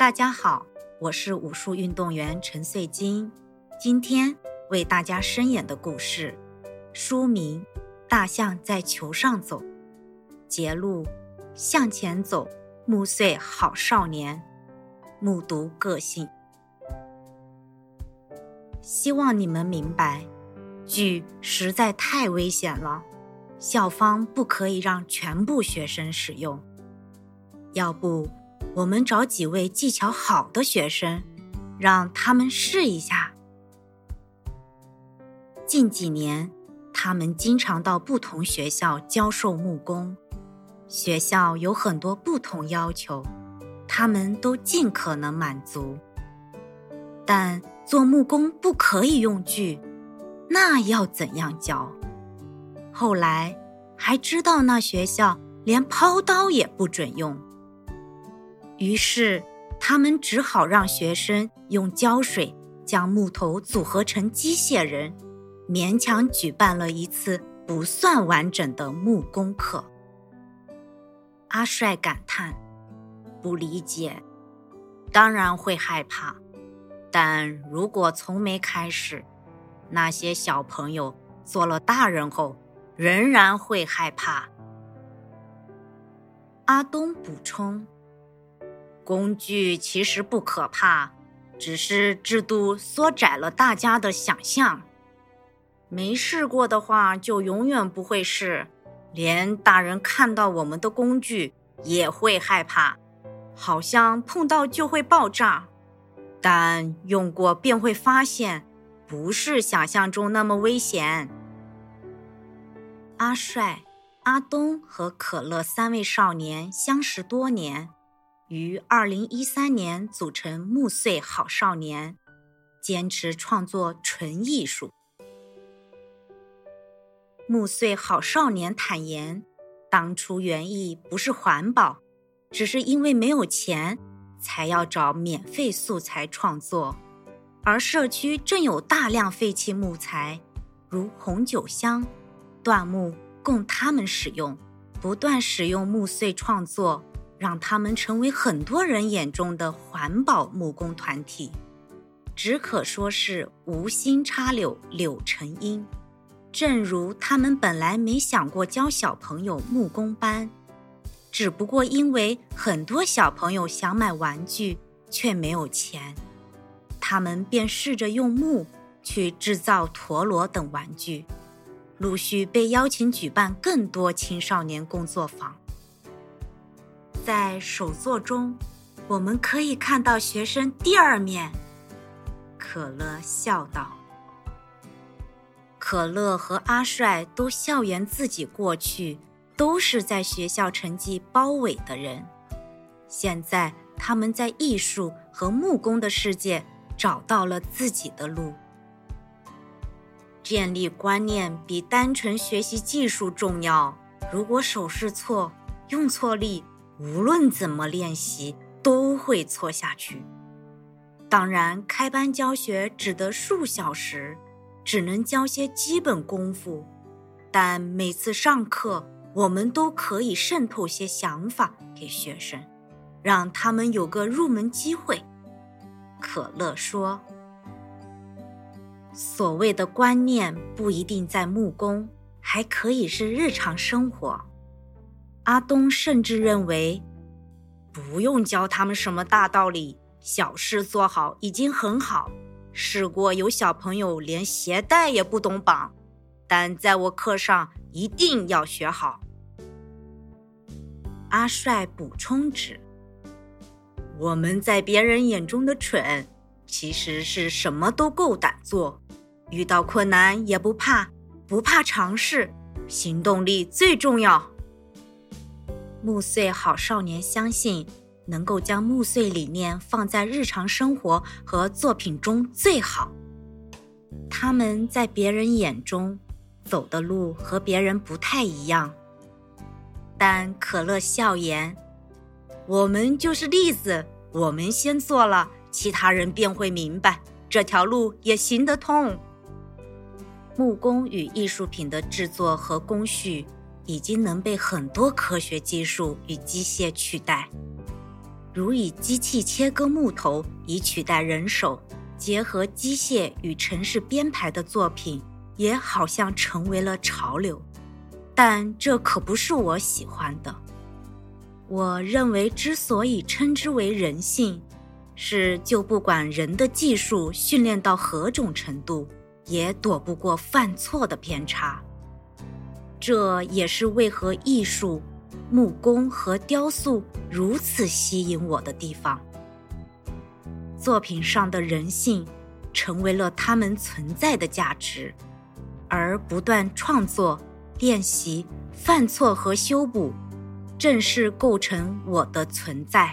大家好，我是武术运动员陈穗金。今天为大家声演的故事，书名《大象在球上走》，节录：向前走，木穗好少年，目睹个性。希望你们明白，锯实在太危险了，校方不可以让全部学生使用。要不？我们找几位技巧好的学生，让他们试一下。近几年，他们经常到不同学校教授木工，学校有很多不同要求，他们都尽可能满足。但做木工不可以用锯，那要怎样教？后来还知道那学校连抛刀也不准用。于是，他们只好让学生用胶水将木头组合成机械人，勉强举办了一次不算完整的木工课。阿帅感叹：“不理解，当然会害怕。但如果从没开始，那些小朋友做了大人后，仍然会害怕。”阿东补充。工具其实不可怕，只是制度缩窄了大家的想象。没试过的话，就永远不会试。连大人看到我们的工具也会害怕，好像碰到就会爆炸。但用过便会发现，不是想象中那么危险。阿帅、阿东和可乐三位少年相识多年。于二零一三年组成木穗好少年，坚持创作纯艺术。木穗好少年坦言，当初原意不是环保，只是因为没有钱，才要找免费素材创作。而社区正有大量废弃木材，如红酒箱、椴木，供他们使用，不断使用木穗创作。让他们成为很多人眼中的环保木工团体，只可说是无心插柳柳成荫。正如他们本来没想过教小朋友木工班，只不过因为很多小朋友想买玩具却没有钱，他们便试着用木去制造陀螺等玩具，陆续被邀请举办更多青少年工作坊。在首作中，我们可以看到学生第二面。可乐笑道：“可乐和阿帅都笑言自己过去都是在学校成绩包尾的人，现在他们在艺术和木工的世界找到了自己的路。建立观念比单纯学习技术重要。如果手势错，用错力。”无论怎么练习，都会错下去。当然，开班教学只得数小时，只能教些基本功夫。但每次上课，我们都可以渗透些想法给学生，让他们有个入门机会。可乐说：“所谓的观念不一定在木工，还可以是日常生活。”阿东甚至认为，不用教他们什么大道理，小事做好已经很好。试过有小朋友连鞋带也不懂绑，但在我课上一定要学好。阿帅补充指，我们在别人眼中的蠢，其实是什么都够胆做，遇到困难也不怕，不怕尝试，行动力最重要。木穗好少年相信，能够将木穗理念放在日常生活和作品中最好。他们在别人眼中走的路和别人不太一样，但可乐笑言：“我们就是例子，我们先做了，其他人便会明白这条路也行得通。”木工与艺术品的制作和工序。已经能被很多科学技术与机械取代。如以机器切割木头以取代人手，结合机械与城市编排的作品，也好像成为了潮流。但这可不是我喜欢的。我认为，之所以称之为人性，是就不管人的技术训练到何种程度，也躲不过犯错的偏差。这也是为何艺术。木工和雕塑如此吸引我的地方，作品上的人性成为了他们存在的价值，而不断创作、练习、犯错和修补，正是构成我的存在。